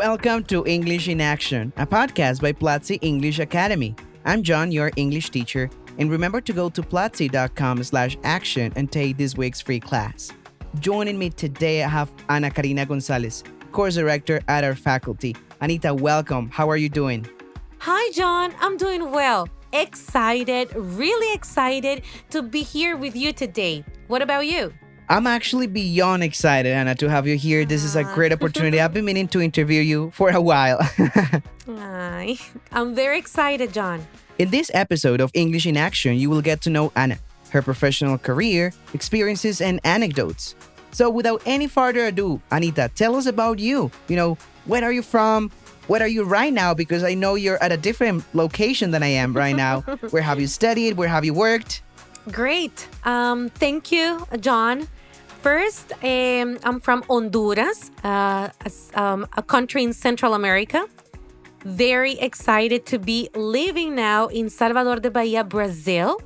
Welcome to English in Action, a podcast by Platzi English Academy. I'm John, your English teacher, and remember to go to platzi.com slash action and take this week's free class. Joining me today, I have Ana Karina Gonzalez, course director at our faculty. Anita, welcome. How are you doing? Hi, John. I'm doing well. Excited, really excited to be here with you today. What about you? I'm actually beyond excited, Ana, to have you here. This is a great opportunity. I've been meaning to interview you for a while. Hi. I'm very excited, John. In this episode of English in Action, you will get to know Ana, her professional career, experiences, and anecdotes. So, without any further ado, Anita, tell us about you. You know, where are you from? Where are you right now? Because I know you're at a different location than I am right now. Where have you studied? Where have you worked? Great. Um, thank you, John. First, um, I'm from Honduras, uh, um, a country in Central America. Very excited to be living now in Salvador de Bahia, Brazil.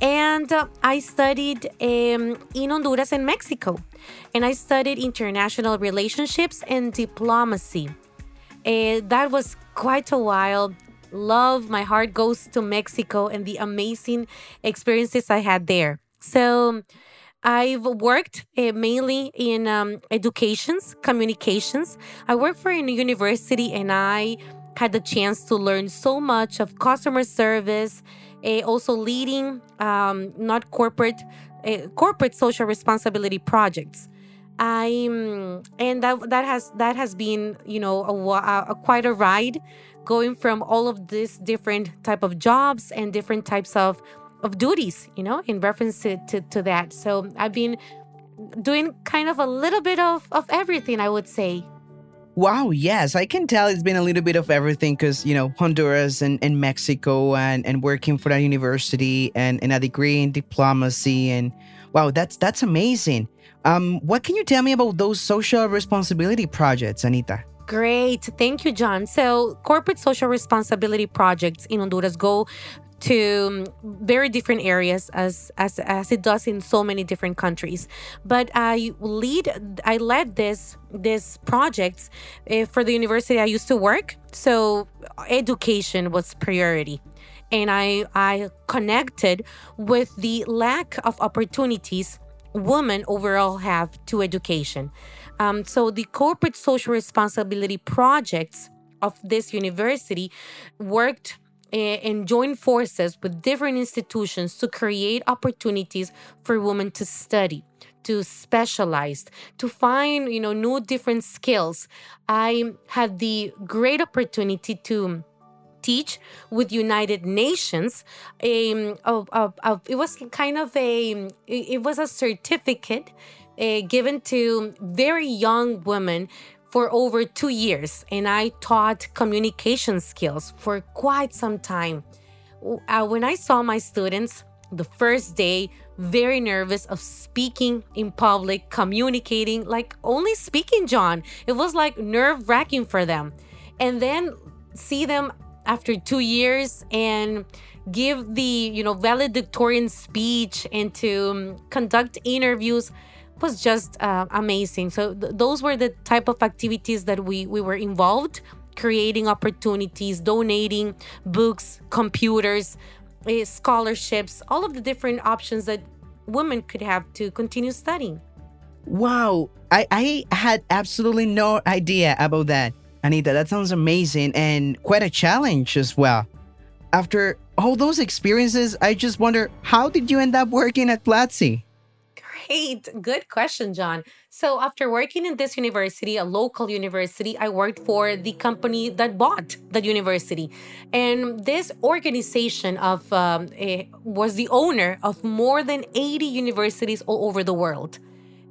And uh, I studied um, in Honduras and Mexico. And I studied international relationships and diplomacy. Uh, that was quite a while. Love, my heart goes to Mexico and the amazing experiences I had there. So, I've worked uh, mainly in um, educations, communications. I worked for a university and I had the chance to learn so much of customer service, uh, also leading um, not corporate, uh, corporate social responsibility projects. I'm and that that has that has been you know a, a, quite a ride, going from all of these different type of jobs and different types of of duties, you know, in reference to, to, to that. So I've been doing kind of a little bit of, of everything, I would say. Wow, yes, I can tell it's been a little bit of everything because, you know, Honduras and, and Mexico and, and working for a university and, and a degree in diplomacy. And wow, that's that's amazing. Um, what can you tell me about those social responsibility projects, Anita? Great. Thank you, John. So, corporate social responsibility projects in Honduras go to um, very different areas as, as as it does in so many different countries. But i lead i led this this projects uh, for the university i used to work. So education was priority. And i i connected with the lack of opportunities women overall have to education. Um, so the corporate social responsibility projects of this university worked and join forces with different institutions to create opportunities for women to study to specialize to find you know new different skills. I had the great opportunity to teach with united nations it was kind of a it was a certificate uh, given to very young women for over two years, and I taught communication skills for quite some time. Uh, when I saw my students the first day, very nervous of speaking in public, communicating, like only speaking, John. It was like nerve wracking for them. And then see them after two years and give the you know valedictorian speech and to um, conduct interviews was just uh, amazing. So th- those were the type of activities that we we were involved, creating opportunities, donating books, computers, uh, scholarships, all of the different options that women could have to continue studying. Wow, I, I had absolutely no idea about that. Anita, that sounds amazing and quite a challenge as well. After all those experiences, I just wonder how did you end up working at Platzi? Great. Good question, John. So, after working in this university, a local university, I worked for the company that bought the university. And this organization of um, was the owner of more than 80 universities all over the world.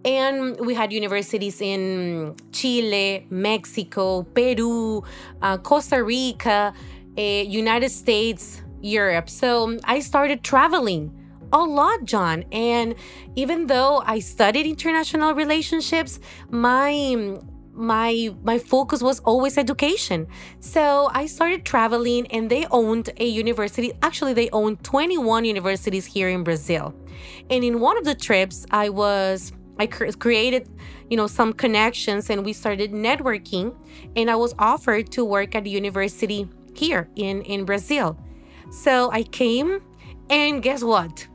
And we had universities in Chile, Mexico, Peru, uh, Costa Rica, uh, United States, Europe. So I started traveling a lot, John. And even though I studied international relationships, my my my focus was always education. So I started traveling and they owned a university. Actually, they owned 21 universities here in Brazil. And in one of the trips, I was I created, you know, some connections and we started networking and I was offered to work at a university here in in Brazil. So I came and guess what?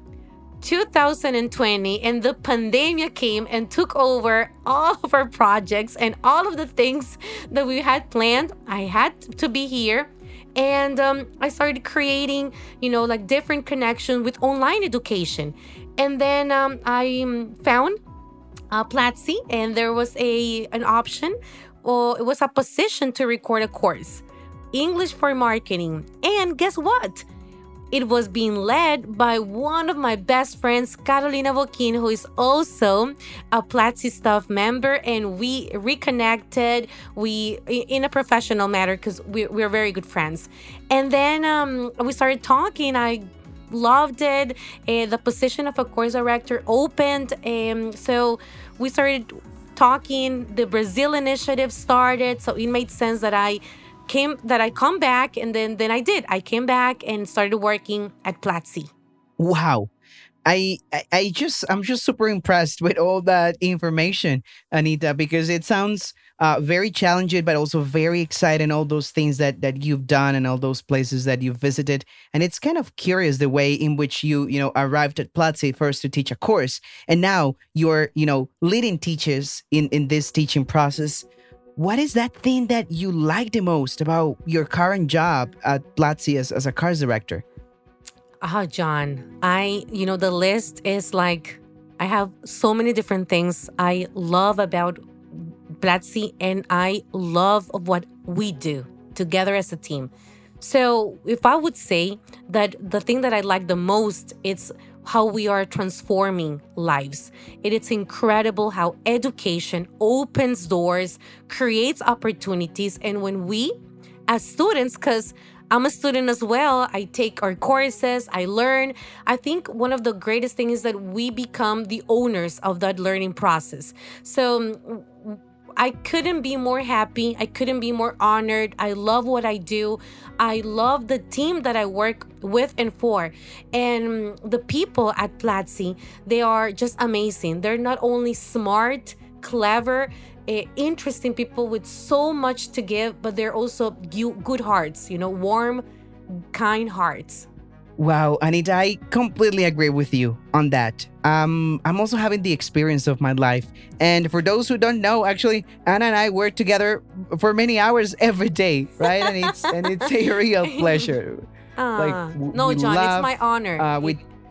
2020 and the pandemic came and took over all of our projects and all of the things that we had planned. I had to be here and um, I started creating, you know, like different connections with online education. And then um, I um, found uh, Platzi, and there was a an option, or it was a position to record a course, English for marketing. And guess what? It was being led by one of my best friends, Carolina Boquin, who is also a Platzi staff member, and we reconnected. We in a professional matter because we, we're very good friends. And then um, we started talking. I loved it. Uh, the position of a course director opened, and so we started talking. The Brazil initiative started, so it made sense that I came that I come back and then then I did. I came back and started working at Platzi. Wow. I, I, just I'm just super impressed with all that information, Anita, because it sounds uh, very challenging, but also very exciting. All those things that that you've done and all those places that you've visited, and it's kind of curious the way in which you you know arrived at Platzi first to teach a course, and now you're you know leading teachers in in this teaching process. What is that thing that you like the most about your current job at Platzi as, as a course director? Ah, oh, John, I, you know, the list is like, I have so many different things I love about Platzi, and I love what we do together as a team. So, if I would say that the thing that I like the most, it's how we are transforming lives. It is incredible how education opens doors, creates opportunities. And when we, as students, because I'm a student as well. I take our courses, I learn. I think one of the greatest things is that we become the owners of that learning process. So I couldn't be more happy. I couldn't be more honored. I love what I do. I love the team that I work with and for. And the people at Platzi, they are just amazing. They're not only smart, clever, uh, interesting people with so much to give, but they're also good hearts, you know, warm, kind hearts. Wow, Anita, I completely agree with you on that. Um, I'm also having the experience of my life. And for those who don't know, actually, Ana and I work together for many hours every day, right? and it's and it's a real pleasure. Uh, like no, John, laugh, it's my honor. Uh, we,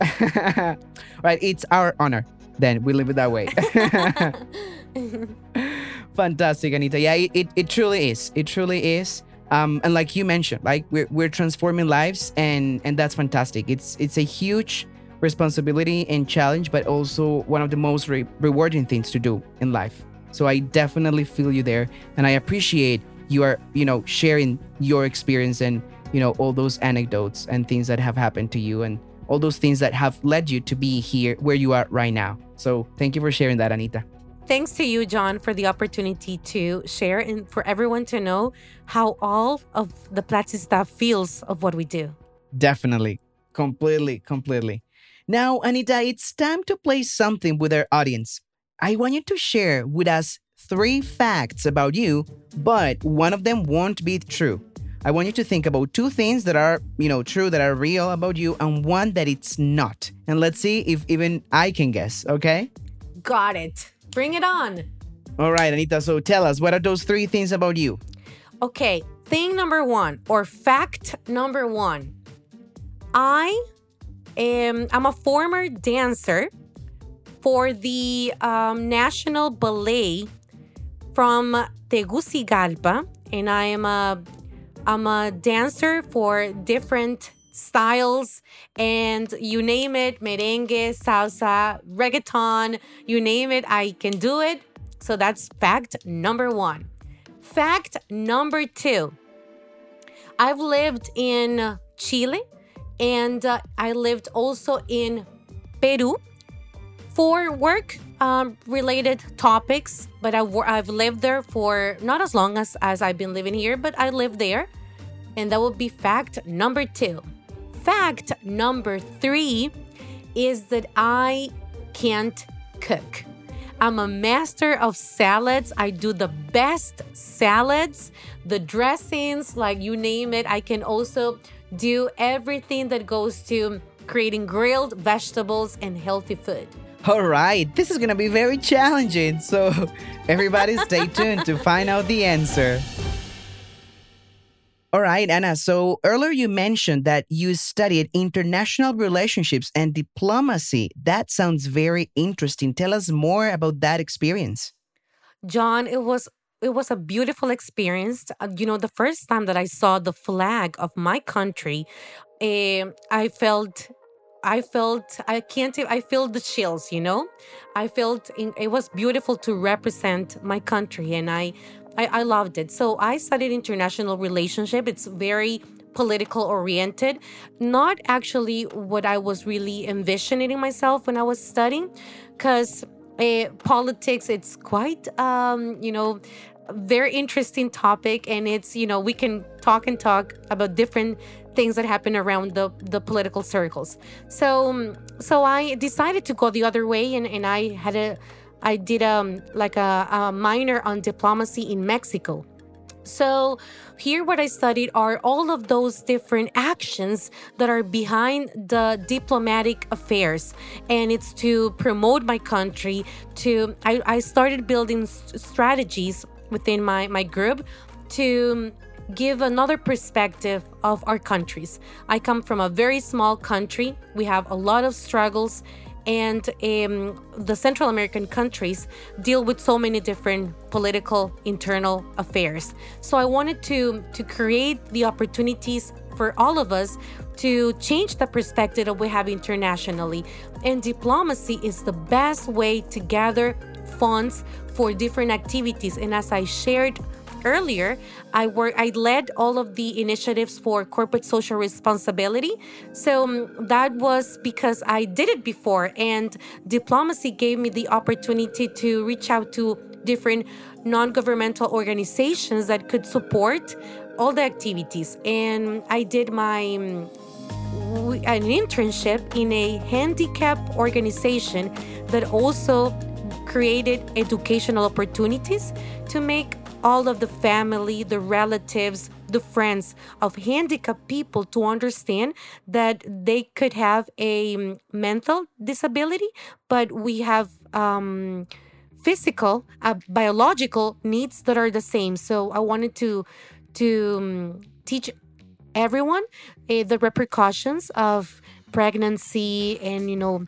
right, it's our honor. Then we live it that way. Fantastic, Anita. Yeah, it, it, it truly is. It truly is um, and like you mentioned like we're, we're transforming lives and and that's fantastic. It's it's a huge responsibility and challenge but also one of the most re- rewarding things to do in life. So i definitely feel you there and i appreciate you are you know sharing your experience and you know all those anecdotes and things that have happened to you and all those things that have led you to be here where you are right now. So thank you for sharing that anita Thanks to you, John, for the opportunity to share and for everyone to know how all of the Platzi staff feels of what we do. Definitely. Completely, completely. Now, Anita, it's time to play something with our audience. I want you to share with us three facts about you, but one of them won't be true. I want you to think about two things that are, you know, true, that are real about you, and one that it's not. And let's see if even I can guess, okay? Got it. Bring it on. All right, Anita. So tell us, what are those three things about you? Okay, thing number one, or fact number one. I am I'm a former dancer for the um, National Ballet from Tegucigalpa, and I am a I'm a dancer for different styles and you name it merengue, salsa, reggaeton, you name it, I can do it. So that's fact number one. Fact number two I've lived in Chile and uh, I lived also in Peru for work um, related topics, but I, I've lived there for not as long as, as I've been living here, but I lived there. And that would be fact number two. Fact number three is that I can't cook. I'm a master of salads. I do the best salads, the dressings, like you name it. I can also do everything that goes to creating grilled vegetables and healthy food. All right, this is to be very challenging. So, everybody stay tuned to find out the answer. All right, Ana. So earlier you mentioned that you studied international relationships and diplomacy. That sounds very interesting. Tell us more about that experience. John, it was it was a beautiful experience. Uh, you know, the first time that I saw the flag of my country, uh, I felt I felt I can't I felt the chills, you know? I felt it was beautiful to represent my country and I I, I loved it. So I studied international relationship. It's very political oriented, not actually what I was really envisioning myself when I was studying, because uh, eh, politics it's quite um, you know very interesting topic and it's you know we can talk and talk about different things that happen around the the political circles so so i decided to go the other way and and i had a I did um, like a, a minor on diplomacy in Mexico. So, here, what I studied are all of those different actions that are behind the diplomatic affairs. And it's to promote my country, to, I, I started building strategies within my, my group to give another perspective of our countries. I come from a very small country, we have a lot of struggles and um, the Central American countries deal with so many different political internal affairs. So I wanted to to create the opportunities for all of us to change the perspective that we have internationally. And diplomacy is the best way to gather funds for different activities. And as I shared earlier, I work I led all of the initiatives for corporate social responsibility. So um, that was because I did it before and diplomacy gave me the opportunity to reach out to different non-governmental organizations that could support all the activities. And I did my um, an internship in a handicap organization that also created educational opportunities to make all of the family, the relatives, the friends of handicapped people to understand that they could have a mental disability, but we have um, physical, uh, biological needs that are the same. So I wanted to to um, teach everyone uh, the repercussions of pregnancy and you know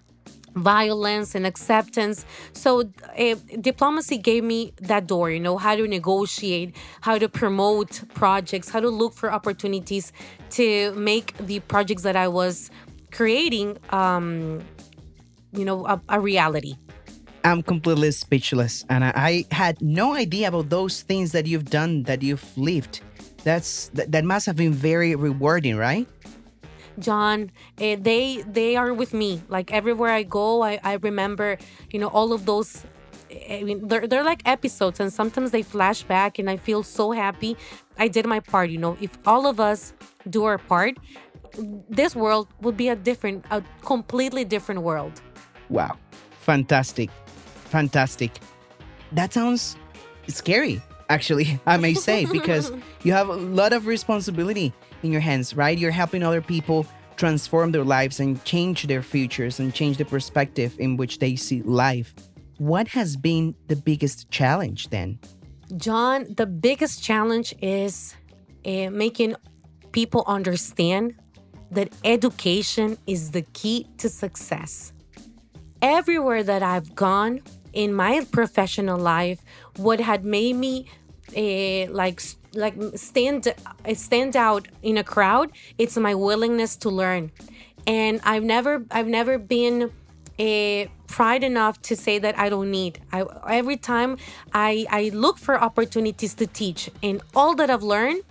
violence and acceptance. So uh, diplomacy gave me that door, you know, how to negotiate, how to promote projects, how to look for opportunities to make the projects that I was creating, um, you know, a, a reality. I'm completely speechless, and I, had no idea about those things that you've done, that you've lived. That's that, that must have been very rewarding, right? John, uh, they they are with me. Like everywhere I go, I, I remember, you know, all of those. I mean, they're, they're like episodes, and sometimes they flash back, and I feel so happy. I did my part. You know, if all of us do our part, this world would be a different, a completely different world. Wow, fantastic, fantastic. That sounds scary actually, I may say, because you have a lot of responsibility in your hands, right? You're helping other people transform their lives and change their futures and change the perspective in which they see life. What has been the biggest challenge then? John, the biggest challenge is uh, making people understand that education is the key to success. Everywhere that I've gone in my professional life, what had made me uh, like like stand uh, stand out in a crowd it's my willingness to learn. And i've never i've never been a pride enough to say that i don't need. I, every time i i look for opportunities to teach and all that i've learned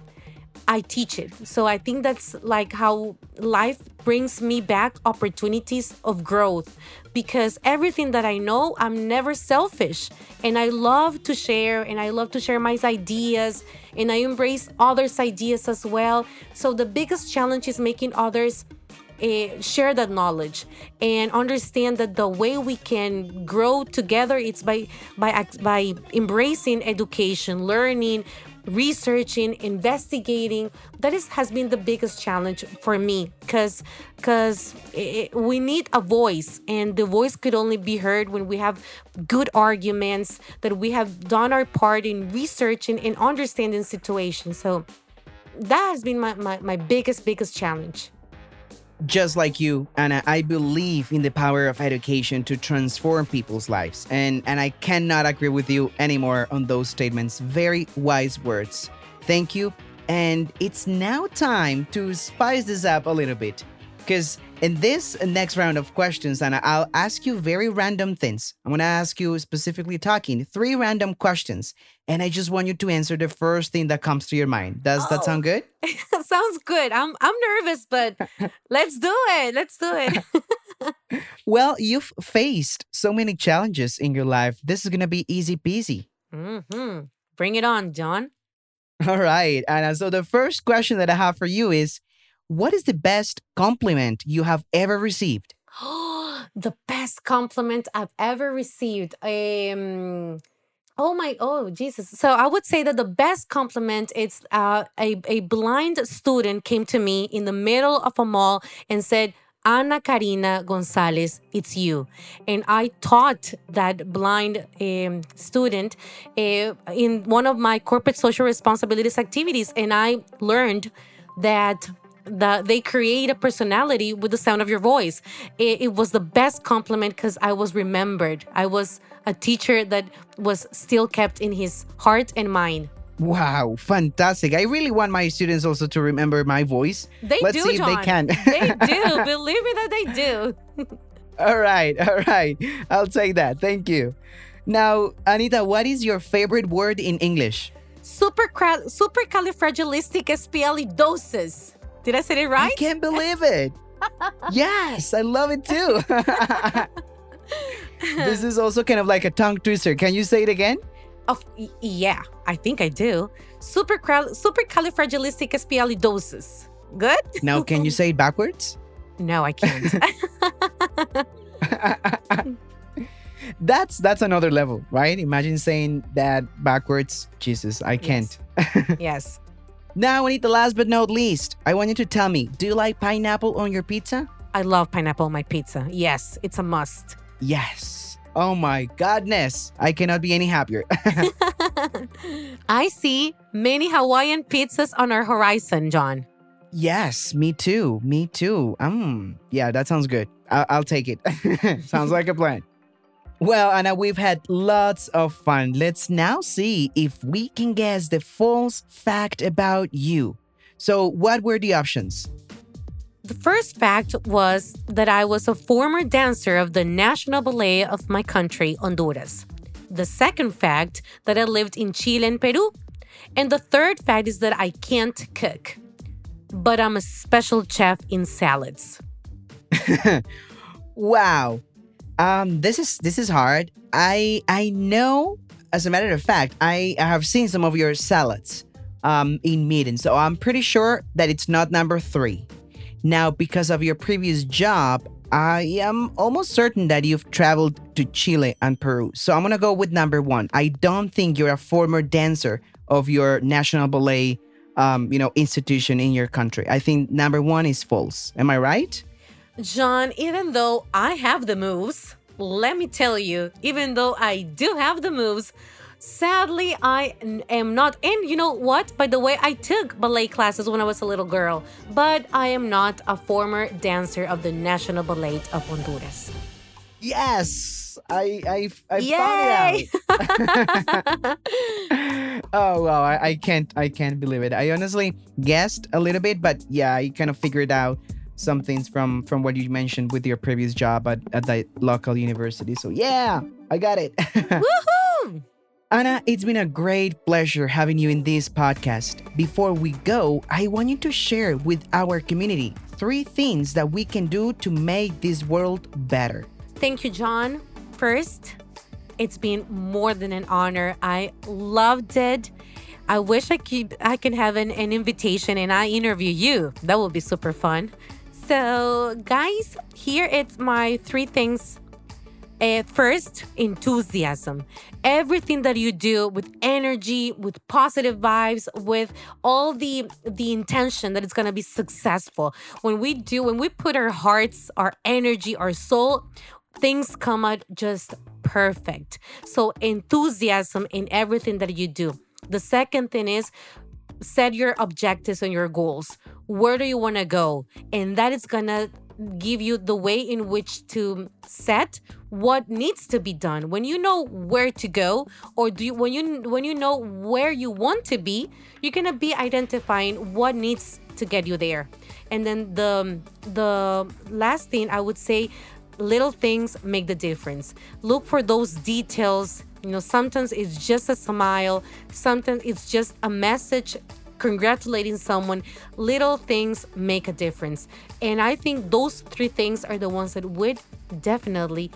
I teach it. So I think that's like how life brings me back opportunities of growth because everything that I know, I'm never selfish. And I love to share and I love to share my ideas and I embrace others' ideas as well. So the biggest challenge is making others uh, share that knowledge and understand that the way we can grow together it's by by by embracing education learning researching, investigating. That is has been the biggest challenge for me because because we need a voice, and the voice could only be heard when we have good arguments that we have done our part in researching and understanding situations. So that has been my, my, my biggest biggest challenge just like you, Ana, I believe in the power of education to transform people's lives. And and I cannot agree with you anymore on those statements. Very wise words. Thank you. And it's now time to spice this up a little bit. Because in this next round of questions, Ana, I'll ask you very random things. I'm going to ask you specifically talking three random questions. And I just want you to answer the first thing that comes to your mind. Does oh, that sound good? sounds good. I'm, I'm nervous, but let's do it. Let's do it. well, you've faced so many challenges in your life. This is going to be easy peasy. Mm-hmm. Bring it on, John. All right, Ana. So the first question that I have for you is what is the best compliment you have ever received? the best compliment I've ever received. Um, oh my, oh Jesus! So I would say that the best compliment is uh, a a blind student came to me in the middle of a mall and said. Ana Karina Gonzalez, it's you. And I taught that blind um, student uh, in one of my corporate social responsibilities activities. And I learned that that they create a personality with the sound of your voice. It, it was the best compliment because I was remembered. I was a teacher that was still kept in his heart and mind. Wow, fantastic. I really want my students also to remember my voice. They Let's do, see John. if they can. they do. Believe me that they do. all right, all right. I'll take that. Thank you. Now, Anita, what is your favorite word in English? Super supercalifragilisticexpialidocious. Did I say it right? I can't believe it. yes, I love it too. this is also kind of like a tongue twister. Can you say it again? Oh, yeah, I think I do. Super supercalifragilisticexpialidocious. Good? now, can you say it backwards? No, I can't. that's that's another level, right? Imagine saying that backwards. Jesus, I can't. Yes. yes. Now, Anita, last but not least, I want you to tell me do you like pineapple on your pizza? I love pineapple on my pizza. Yes, it's a must. Yes. Oh my goodness. I cannot be any happier. I see many Hawaiian pizzas on our horizon, John. Yes, me too. Me too. Um, yeah, that sounds good. I- I'll take it. sounds like a plan. Well, Ana, we've had lots of fun. Let's now see if we can guess the false fact about you. So, what were the options? The first fact was that I was a former dancer of the National Ballet of my country, Honduras. The second fact that I lived in Chile and Peru. And the third fact is that I can't cook, but I'm a special chef in salads. wow. Um, this is this is hard. I I know, as a matter of fact, I, I have seen some of your salads um, in meetings, so I'm pretty sure that it's not number three. Now, because of your previous job, I am almost certain that you've traveled to Chile and Peru. So I'm gonna go with number one. I don't think you're a former dancer of your national ballet, um, you know, institution in your country. I think number one is false. Am I right? John, even though I have the moves, let me tell you, even though I do have the moves, sadly I am not. And you know what? By the way, I took ballet classes when I was a little girl, but I am not a former dancer of the National Ballet of Honduras. Yes, I I, I found it out. Oh wow, I, I can't I can't believe it. I honestly guessed a little bit, but yeah, I kind of figured out some things from from what you mentioned with your previous job at, at the local university. So yeah, I got it. Woohoo! Ana, it's been a great pleasure having you in this podcast. Before we go, I want you to share with our community three things that we can do to make this world better. Thank you, John. First, it's been more than an honor. I loved it. I wish I could I can have an, an invitation and I interview you. That would be super fun. So, guys, here it's my three things uh, first, enthusiasm. Everything that you do with energy, with positive vibes, with all the the intention that it's gonna be successful. When we do, when we put our hearts, our energy, our soul, things come out just perfect. So enthusiasm in everything that you do. The second thing is set your objectives and your goals. Where do you want to go? And that is going to give you the way in which to set what needs to be done. When you know where to go or do you when you when you know where you want to be you're to be identifying what needs to get you there. And then the the last thing i would say little things make the difference. Look for those details. You know sometimes it's just a smile. Sometimes it's just a message congratulating someone, little things make a difference. And I think those three things are the ones that would definitely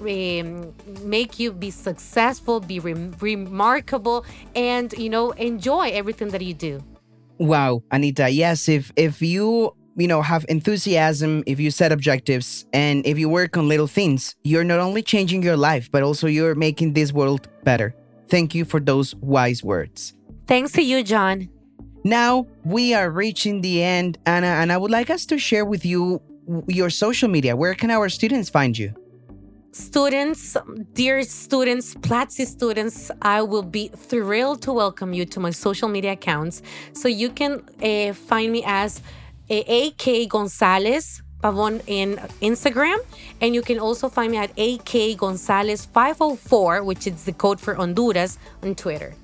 um, make you be successful, be re- remarkable, and you know enjoy everything that you do. Wow, Anita. Yes, if if you you know have enthusiasm, if you set objectives, and if you work on little things, you're not only changing your life, but also you're making this world better. Thank you for those wise words. Thanks to you, John. Now we are reaching the end, Ana, and I would like us to share with you your social media. Where can our students find you? Students, dear students, Platzi students, I will be thrilled to welcome you to my social media accounts. So you can uh, find me as uh, AK Gonzalez Pavon in Instagram, and you can also find me at AK Gonzalez 504, which is the code for Honduras on Twitter.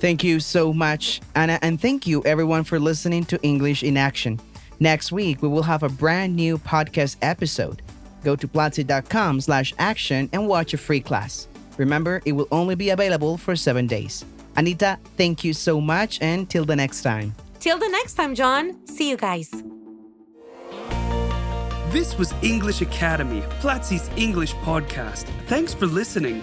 Thank you so much, Ana, and thank you everyone for listening to English in Action. Next week, we will have a brand new podcast episode. Go to platzi.com slash action and watch a free class. Remember, it will only be available for seven days. Anita, thank you so much, and till the next time. Till the next time, John. See you guys. This was English Academy, Platzi's English podcast. Thanks for listening.